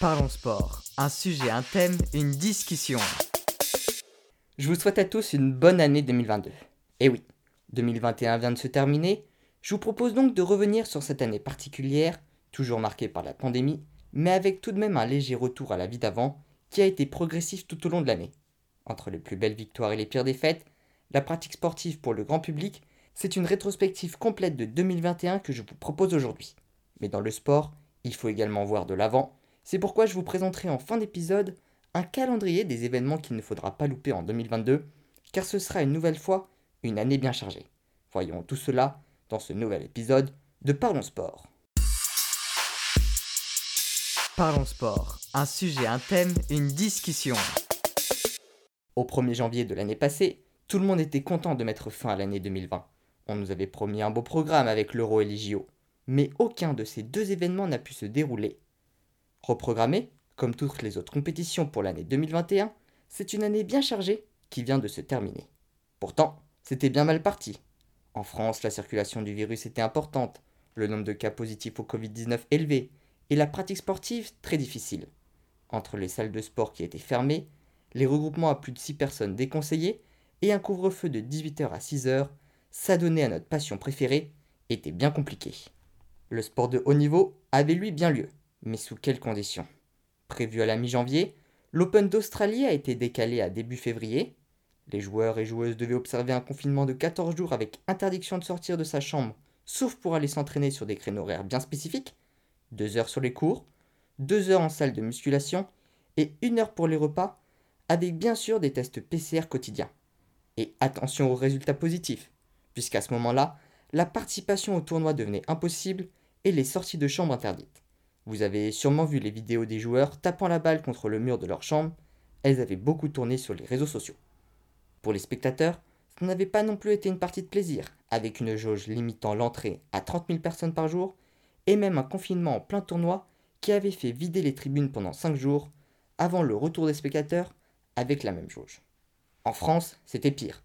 Parlons sport. Un sujet, un thème, une discussion. Je vous souhaite à tous une bonne année 2022. Et oui, 2021 vient de se terminer. Je vous propose donc de revenir sur cette année particulière, toujours marquée par la pandémie, mais avec tout de même un léger retour à la vie d'avant, qui a été progressif tout au long de l'année. Entre les plus belles victoires et les pires défaites, la pratique sportive pour le grand public, c'est une rétrospective complète de 2021 que je vous propose aujourd'hui. Mais dans le sport, il faut également voir de l'avant. C'est pourquoi je vous présenterai en fin d'épisode un calendrier des événements qu'il ne faudra pas louper en 2022, car ce sera une nouvelle fois une année bien chargée. Voyons tout cela dans ce nouvel épisode de Parlons Sport. Parlons Sport, un sujet, un thème, une discussion. Au 1er janvier de l'année passée, tout le monde était content de mettre fin à l'année 2020. On nous avait promis un beau programme avec l'Euro et les JO mais aucun de ces deux événements n'a pu se dérouler. Reprogrammé, comme toutes les autres compétitions pour l'année 2021, c'est une année bien chargée qui vient de se terminer. Pourtant, c'était bien mal parti. En France, la circulation du virus était importante, le nombre de cas positifs au Covid-19 élevé, et la pratique sportive très difficile. Entre les salles de sport qui étaient fermées, les regroupements à plus de 6 personnes déconseillés, et un couvre-feu de 18h à 6h, s'adonner à notre passion préférée était bien compliqué. Le sport de haut niveau avait lui bien lieu, mais sous quelles conditions? Prévu à la mi-janvier, l'Open d'Australie a été décalé à début février. Les joueurs et joueuses devaient observer un confinement de 14 jours avec interdiction de sortir de sa chambre, sauf pour aller s'entraîner sur des créneaux horaires bien spécifiques, 2 heures sur les cours, 2 heures en salle de musculation et 1 heure pour les repas, avec bien sûr des tests PCR quotidiens. Et attention aux résultats positifs, puisqu'à ce moment-là, la participation au tournoi devenait impossible et les sorties de chambre interdites. Vous avez sûrement vu les vidéos des joueurs tapant la balle contre le mur de leur chambre, elles avaient beaucoup tourné sur les réseaux sociaux. Pour les spectateurs, ce n'avait pas non plus été une partie de plaisir, avec une jauge limitant l'entrée à 30 000 personnes par jour, et même un confinement en plein tournoi qui avait fait vider les tribunes pendant 5 jours, avant le retour des spectateurs avec la même jauge. En France, c'était pire.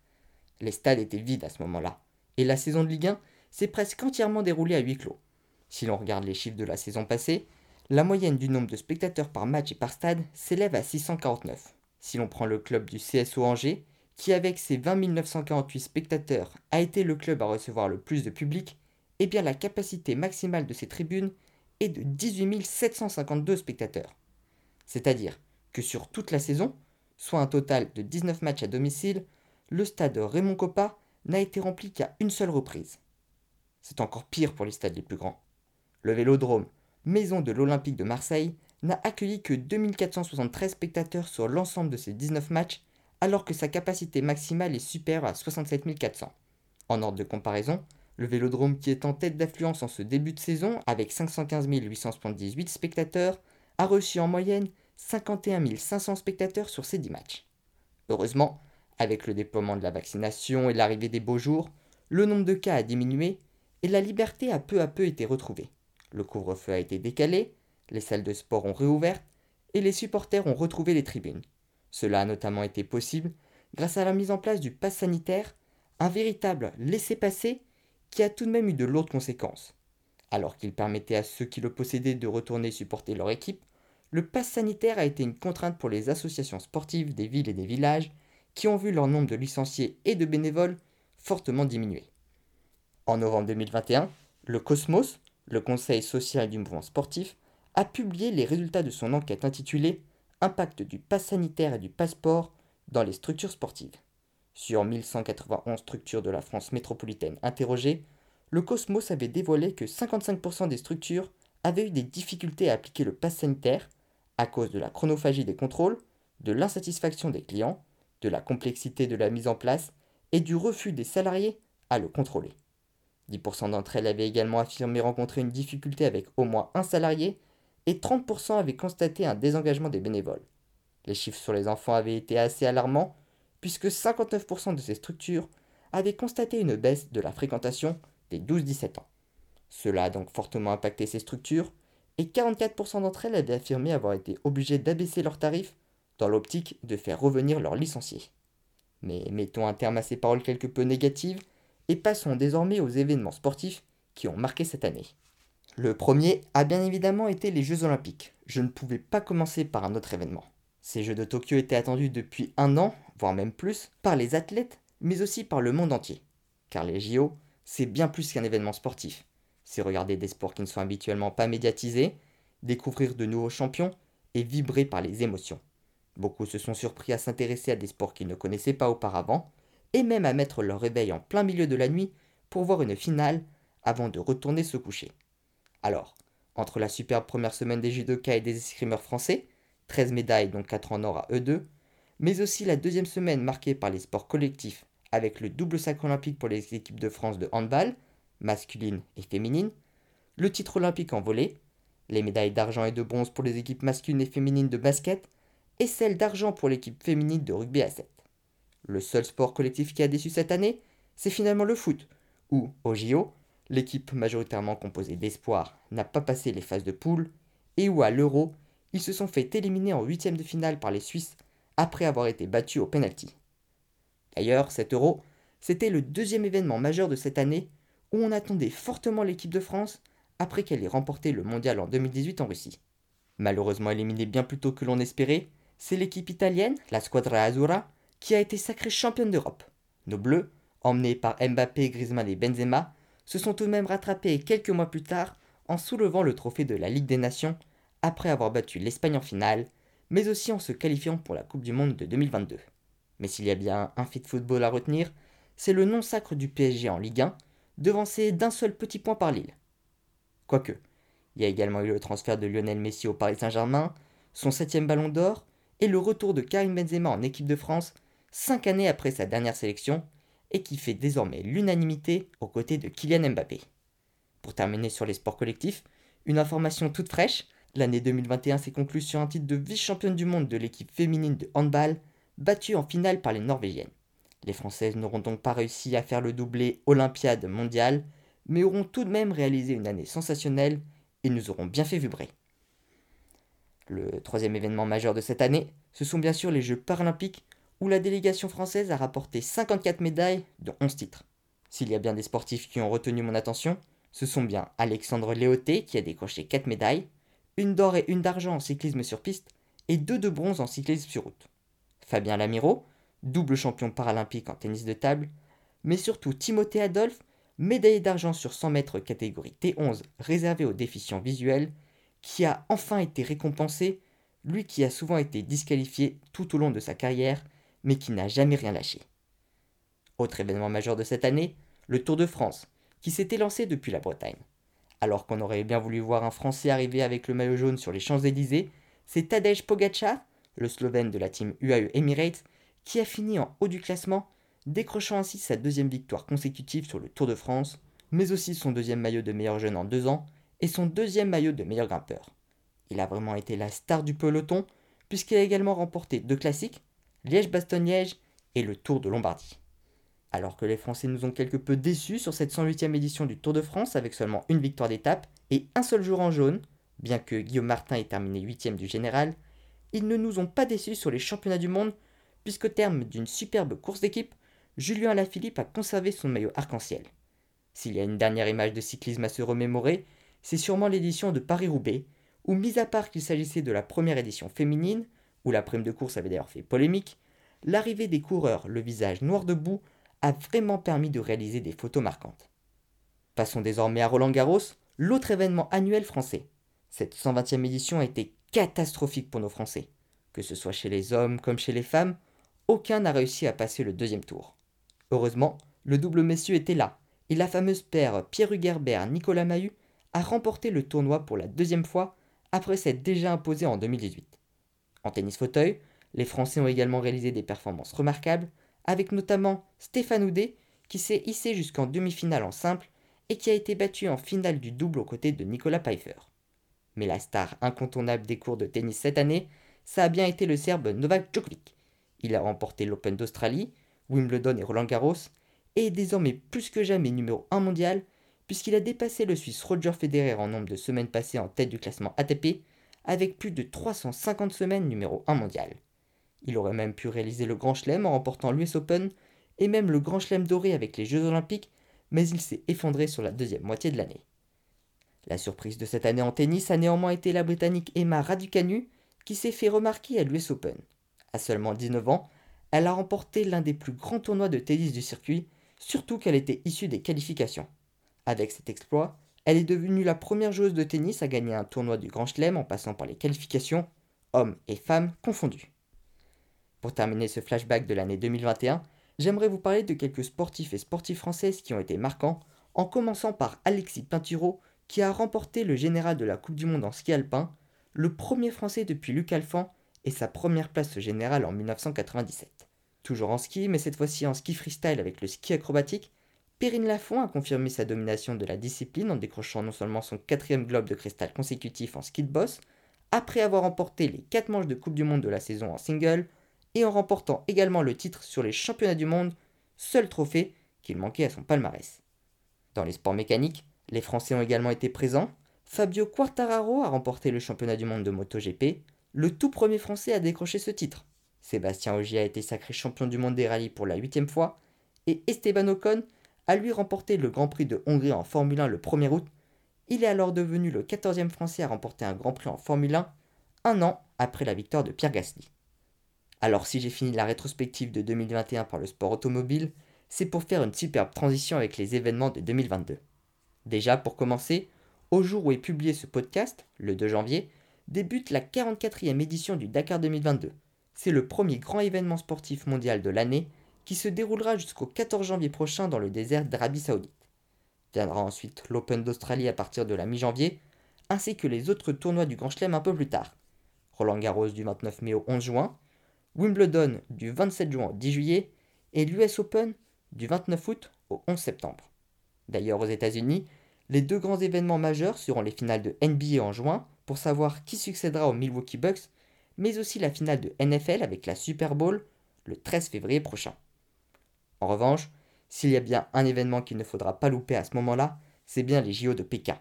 Les stades étaient vides à ce moment-là, et la saison de Ligue 1 s'est presque entièrement déroulée à huis clos. Si l'on regarde les chiffres de la saison passée, la moyenne du nombre de spectateurs par match et par stade s'élève à 649. Si l'on prend le club du CSO Angers, qui avec ses 20 948 spectateurs a été le club à recevoir le plus de public, eh bien la capacité maximale de ces tribunes est de 18 752 spectateurs. C'est-à-dire que sur toute la saison, soit un total de 19 matchs à domicile, le stade Raymond Coppa n'a été rempli qu'à une seule reprise. C'est encore pire pour les stades les plus grands. Le Vélodrome, maison de l'Olympique de Marseille, n'a accueilli que 2473 spectateurs sur l'ensemble de ses 19 matchs, alors que sa capacité maximale est supérieure à 67 400. En ordre de comparaison, le Vélodrome qui est en tête d'affluence en ce début de saison, avec 515 878 spectateurs, a reçu en moyenne 51 500 spectateurs sur ses 10 matchs. Heureusement, avec le déploiement de la vaccination et l'arrivée des beaux jours, le nombre de cas a diminué et la liberté a peu à peu été retrouvée. Le couvre-feu a été décalé, les salles de sport ont réouvert et les supporters ont retrouvé les tribunes. Cela a notamment été possible grâce à la mise en place du pass sanitaire, un véritable laissez-passer qui a tout de même eu de lourdes conséquences. Alors qu'il permettait à ceux qui le possédaient de retourner supporter leur équipe, le pass sanitaire a été une contrainte pour les associations sportives des villes et des villages qui ont vu leur nombre de licenciés et de bénévoles fortement diminuer. En novembre 2021, le Cosmos, le Conseil social du mouvement sportif, a publié les résultats de son enquête intitulée Impact du pass sanitaire et du passeport dans les structures sportives. Sur 1191 structures de la France métropolitaine interrogées, le Cosmos avait dévoilé que 55% des structures avaient eu des difficultés à appliquer le pass sanitaire à cause de la chronophagie des contrôles, de l'insatisfaction des clients, de la complexité de la mise en place et du refus des salariés à le contrôler. 10% d'entre elles avaient également affirmé rencontrer une difficulté avec au moins un salarié et 30% avaient constaté un désengagement des bénévoles. Les chiffres sur les enfants avaient été assez alarmants puisque 59% de ces structures avaient constaté une baisse de la fréquentation des 12-17 ans. Cela a donc fortement impacté ces structures et 44% d'entre elles avaient affirmé avoir été obligées d'abaisser leurs tarifs dans l'optique de faire revenir leurs licenciés. Mais mettons un terme à ces paroles quelque peu négatives et passons désormais aux événements sportifs qui ont marqué cette année. Le premier a bien évidemment été les Jeux Olympiques, je ne pouvais pas commencer par un autre événement. Ces Jeux de Tokyo étaient attendus depuis un an, voire même plus, par les athlètes, mais aussi par le monde entier. Car les JO, c'est bien plus qu'un événement sportif. C'est regarder des sports qui ne sont habituellement pas médiatisés, découvrir de nouveaux champions et vibrer par les émotions. Beaucoup se sont surpris à s'intéresser à des sports qu'ils ne connaissaient pas auparavant, et même à mettre leur réveil en plein milieu de la nuit pour voir une finale avant de retourner se coucher. Alors, entre la superbe première semaine des judokas et des escrimeurs français, 13 médailles dont 4 en or à eux deux, mais aussi la deuxième semaine marquée par les sports collectifs avec le double sacre olympique pour les équipes de France de handball, masculine et féminine, le titre olympique en volée, les médailles d'argent et de bronze pour les équipes masculines et féminines de basket, et celle d'argent pour l'équipe féminine de rugby à 7. Le seul sport collectif qui a déçu cette année, c'est finalement le foot, où, au JO, l'équipe majoritairement composée d'espoirs n'a pas passé les phases de poule, et où à l'Euro, ils se sont fait éliminer en huitième de finale par les Suisses après avoir été battus au penalty. D'ailleurs, cet Euro, c'était le deuxième événement majeur de cette année où on attendait fortement l'équipe de France après qu'elle ait remporté le mondial en 2018 en Russie. Malheureusement éliminée bien plus tôt que l'on espérait, c'est l'équipe italienne, la Squadra Azzurra, qui a été sacrée championne d'Europe. Nos Bleus, emmenés par Mbappé, Griezmann et Benzema, se sont eux-mêmes rattrapés quelques mois plus tard en soulevant le trophée de la Ligue des Nations après avoir battu l'Espagne en finale, mais aussi en se qualifiant pour la Coupe du Monde de 2022. Mais s'il y a bien un fait de football à retenir, c'est le non-sacre du PSG en Ligue 1, devancé d'un seul petit point par Lille. Quoique, il y a également eu le transfert de Lionel Messi au Paris Saint-Germain, son septième ballon d'or, et le retour de Karim Benzema en équipe de France, cinq années après sa dernière sélection, et qui fait désormais l'unanimité aux côtés de Kylian Mbappé. Pour terminer sur les sports collectifs, une information toute fraîche, l'année 2021 s'est conclue sur un titre de vice-championne du monde de l'équipe féminine de handball, battue en finale par les Norvégiennes. Les Françaises n'auront donc pas réussi à faire le doublé Olympiade mondiale, mais auront tout de même réalisé une année sensationnelle et nous auront bien fait vibrer. Le troisième événement majeur de cette année, ce sont bien sûr les Jeux paralympiques où la délégation française a rapporté 54 médailles, dont 11 titres. S'il y a bien des sportifs qui ont retenu mon attention, ce sont bien Alexandre Léoté qui a décroché 4 médailles, une d'or et une d'argent en cyclisme sur piste et deux de bronze en cyclisme sur route. Fabien Lamiro, double champion paralympique en tennis de table, mais surtout Timothée Adolphe, médaillé d'argent sur 100 mètres catégorie T11 réservée aux déficients visuels, qui a enfin été récompensé, lui qui a souvent été disqualifié tout au long de sa carrière, mais qui n'a jamais rien lâché. Autre événement majeur de cette année, le Tour de France, qui s'était lancé depuis la Bretagne. Alors qu'on aurait bien voulu voir un Français arriver avec le maillot jaune sur les Champs-Élysées, c'est Tadej Pogacar, le Slovène de la team UAE Emirates, qui a fini en haut du classement, décrochant ainsi sa deuxième victoire consécutive sur le Tour de France, mais aussi son deuxième maillot de meilleur jeune en deux ans et son deuxième maillot de meilleur grimpeur. Il a vraiment été la star du peloton, puisqu'il a également remporté deux classiques, Liège-Bastogne-Liège et le Tour de Lombardie. Alors que les Français nous ont quelque peu déçus sur cette 108e édition du Tour de France avec seulement une victoire d'étape et un seul jour en jaune, bien que Guillaume Martin ait terminé 8 du général, ils ne nous ont pas déçus sur les championnats du monde, puisqu'au terme d'une superbe course d'équipe, Julien Alaphilippe a conservé son maillot arc-en-ciel. S'il y a une dernière image de cyclisme à se remémorer, c'est sûrement l'édition de Paris-Roubaix, où, mis à part qu'il s'agissait de la première édition féminine, où la prime de course avait d'ailleurs fait polémique, l'arrivée des coureurs, le visage noir de boue, a vraiment permis de réaliser des photos marquantes. Passons désormais à Roland Garros, l'autre événement annuel français. Cette 120e édition a été catastrophique pour nos Français. Que ce soit chez les hommes comme chez les femmes, aucun n'a réussi à passer le deuxième tour. Heureusement, le double messieurs était là, et la fameuse paire Pierre Hugerbert-Nicolas Mahut a remporté le tournoi pour la deuxième fois après s'être déjà imposé en 2018. En tennis fauteuil, les Français ont également réalisé des performances remarquables, avec notamment Stéphane Houdet, qui s'est hissé jusqu'en demi-finale en simple et qui a été battu en finale du double aux côtés de Nicolas Pfeiffer. Mais la star incontournable des cours de tennis cette année, ça a bien été le Serbe Novak Djokovic. Il a remporté l'Open d'Australie, Wimbledon et Roland Garros, et est désormais plus que jamais numéro 1 mondial, puisqu'il a dépassé le Suisse Roger Federer en nombre de semaines passées en tête du classement ATP, avec plus de 350 semaines numéro 1 mondial. Il aurait même pu réaliser le Grand Chelem en remportant l'US Open et même le Grand Chelem doré avec les Jeux Olympiques, mais il s'est effondré sur la deuxième moitié de l'année. La surprise de cette année en tennis a néanmoins été la Britannique Emma Raducanu, qui s'est fait remarquer à l'US Open. À seulement 19 ans, elle a remporté l'un des plus grands tournois de tennis du circuit, surtout qu'elle était issue des qualifications. Avec cet exploit, elle est devenue la première joueuse de tennis à gagner un tournoi du Grand Chelem en passant par les qualifications, hommes et femmes confondus. Pour terminer ce flashback de l'année 2021, j'aimerais vous parler de quelques sportifs et sportifs françaises qui ont été marquants, en commençant par Alexis Pinturo, qui a remporté le général de la Coupe du Monde en ski alpin, le premier français depuis Luc Alphand et sa première place au général en 1997. Toujours en ski, mais cette fois-ci en ski freestyle avec le ski acrobatique, Perrine Lafont a confirmé sa domination de la discipline en décrochant non seulement son quatrième globe de cristal consécutif en ski de boss, après avoir remporté les 4 manches de Coupe du Monde de la saison en single, et en remportant également le titre sur les championnats du monde, seul trophée qu'il manquait à son palmarès. Dans les sports mécaniques, les Français ont également été présents. Fabio Quartararo a remporté le championnat du monde de MotoGP, le tout premier Français à décrocher ce titre. Sébastien Ogier a été sacré champion du monde des rallyes pour la huitième fois, et Esteban Ocon a lui remporté le Grand Prix de Hongrie en Formule 1 le 1er août. Il est alors devenu le 14e Français à remporter un Grand Prix en Formule 1, un an après la victoire de Pierre Gasly. Alors si j'ai fini la rétrospective de 2021 par le sport automobile, c'est pour faire une superbe transition avec les événements de 2022. Déjà, pour commencer, au jour où est publié ce podcast, le 2 janvier, débute la 44e édition du Dakar 2022. C'est le premier grand événement sportif mondial de l'année qui se déroulera jusqu'au 14 janvier prochain dans le désert d'Arabie Saoudite. Viendra ensuite l'Open d'Australie à partir de la mi-janvier, ainsi que les autres tournois du Grand Chelem un peu plus tard. Roland Garros du 29 mai au 11 juin, Wimbledon du 27 juin au 10 juillet et l'US Open du 29 août au 11 septembre. D'ailleurs aux États-Unis, les deux grands événements majeurs seront les finales de NBA en juin pour savoir qui succédera aux Milwaukee Bucks, mais aussi la finale de NFL avec la Super Bowl le 13 février prochain. En revanche, s'il y a bien un événement qu'il ne faudra pas louper à ce moment-là, c'est bien les JO de Pékin.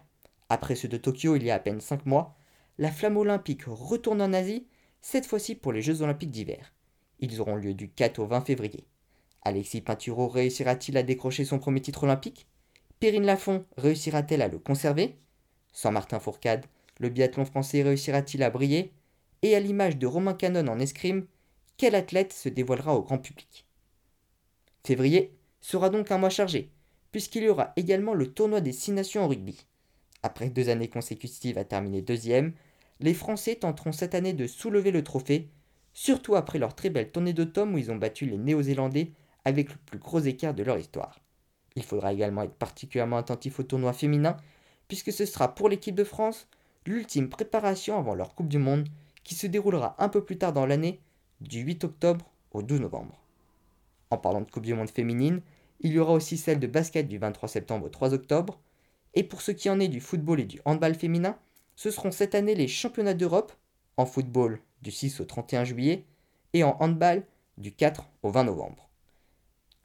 Après ceux de Tokyo il y a à peine 5 mois, la flamme olympique retourne en Asie, cette fois-ci pour les Jeux olympiques d'hiver. Ils auront lieu du 4 au 20 février. Alexis Pinturo réussira-t-il à décrocher son premier titre olympique? Perrine Lafont réussira-t-elle à le conserver? Sans Martin Fourcade, le biathlon français réussira-t-il à briller? Et à l'image de Romain Canon en escrime, quel athlète se dévoilera au grand public? Février sera donc un mois chargé, puisqu'il y aura également le tournoi des Six Nations en rugby. Après deux années consécutives à terminer deuxième, les Français tenteront cette année de soulever le trophée, surtout après leur très belle tournée d'automne où ils ont battu les Néo-Zélandais avec le plus gros écart de leur histoire. Il faudra également être particulièrement attentif au tournoi féminin, puisque ce sera pour l'équipe de France l'ultime préparation avant leur Coupe du Monde, qui se déroulera un peu plus tard dans l'année, du 8 octobre au 12 novembre. En parlant de Coupe du Monde féminine, il y aura aussi celle de basket du 23 septembre au 3 octobre. Et pour ce qui en est du football et du handball féminin, ce seront cette année les championnats d'Europe, en football du 6 au 31 juillet et en handball du 4 au 20 novembre.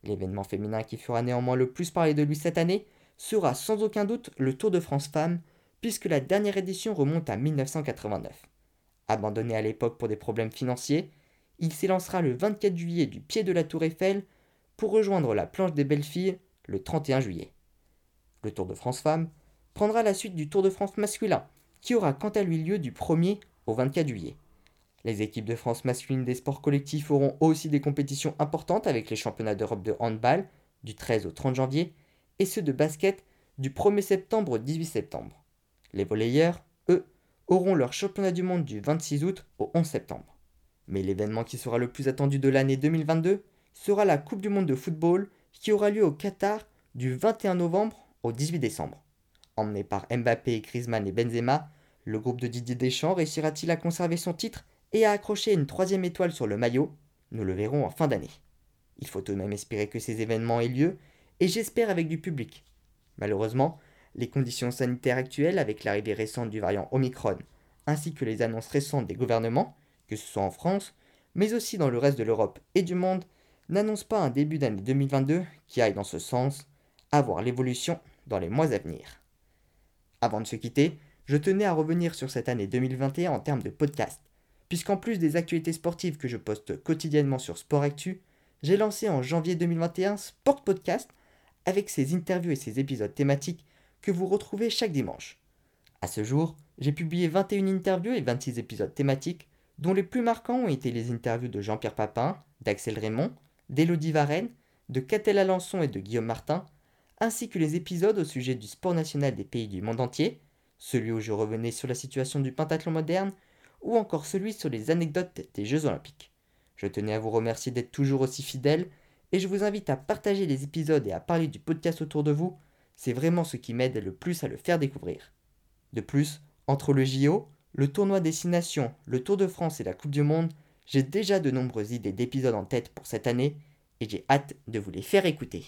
L'événement féminin qui fera néanmoins le plus parler de lui cette année sera sans aucun doute le Tour de France Femmes, puisque la dernière édition remonte à 1989. Abandonné à l'époque pour des problèmes financiers, il s'élancera le 24 juillet du pied de la tour Eiffel pour rejoindre la planche des belles filles le 31 juillet. Le Tour de France Femmes prendra la suite du Tour de France masculin, qui aura quant à lui lieu du 1er au 24 juillet. Les équipes de France masculines des sports collectifs auront aussi des compétitions importantes avec les championnats d'Europe de handball du 13 au 30 janvier et ceux de basket du 1er septembre au 18 septembre. Les volleyeurs, eux, auront leur championnat du monde du 26 août au 11 septembre. Mais l'événement qui sera le plus attendu de l'année 2022 sera la Coupe du Monde de football qui aura lieu au Qatar du 21 novembre au 18 décembre. Emmené par Mbappé, Griezmann et Benzema, le groupe de Didier Deschamps réussira-t-il à conserver son titre et à accrocher une troisième étoile sur le maillot? Nous le verrons en fin d'année. Il faut tout de même espérer que ces événements aient lieu, et j'espère avec du public. Malheureusement, les conditions sanitaires actuelles avec l'arrivée récente du variant Omicron, ainsi que les annonces récentes des gouvernements, que ce soit en France, mais aussi dans le reste de l'Europe et du monde, n'annonce pas un début d'année 2022 qui aille dans ce sens, à voir l'évolution dans les mois à venir. Avant de se quitter, je tenais à revenir sur cette année 2021 en termes de podcast, puisqu'en plus des actualités sportives que je poste quotidiennement sur Sport Actu, j'ai lancé en janvier 2021 Sport Podcast avec ses interviews et ses épisodes thématiques que vous retrouvez chaque dimanche. À ce jour, j'ai publié 21 interviews et 26 épisodes thématiques, dont les plus marquants ont été les interviews de Jean-Pierre Papin, d'Axel Raymond, d'Élodie Varenne, de Catel Alençon et de Guillaume Martin, ainsi que les épisodes au sujet du sport national des pays du monde entier, celui où je revenais sur la situation du pentathlon moderne, ou encore celui sur les anecdotes des Jeux olympiques. Je tenais à vous remercier d'être toujours aussi fidèles, et je vous invite à partager les épisodes et à parler du podcast autour de vous, c'est vraiment ce qui m'aide le plus à le faire découvrir. De plus, entre le JO, le tournoi Destination, le Tour de France et la Coupe du Monde, j'ai déjà de nombreuses idées d'épisodes en tête pour cette année, et j'ai hâte de vous les faire écouter.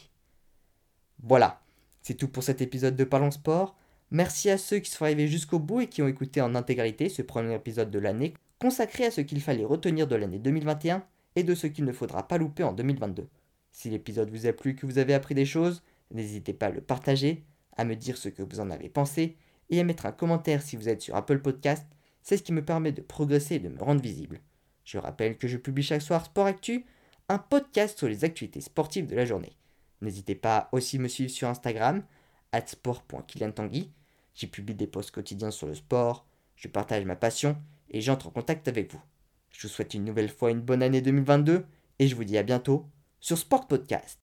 Voilà, c'est tout pour cet épisode de Parlons Sport. Merci à ceux qui sont arrivés jusqu'au bout et qui ont écouté en intégralité ce premier épisode de l'année consacré à ce qu'il fallait retenir de l'année 2021 et de ce qu'il ne faudra pas louper en 2022. Si l'épisode vous a plu, que vous avez appris des choses, n'hésitez pas à le partager, à me dire ce que vous en avez pensé et à mettre un commentaire si vous êtes sur Apple Podcast, c'est ce qui me permet de progresser et de me rendre visible. Je rappelle que je publie chaque soir Sport Actu, un podcast sur les actualités sportives de la journée. N'hésitez pas à aussi me suivre sur Instagram, sport.kiliantangui. J'y publie des posts quotidiens sur le sport, je partage ma passion et j'entre en contact avec vous. Je vous souhaite une nouvelle fois une bonne année 2022 et je vous dis à bientôt sur Sport Podcast.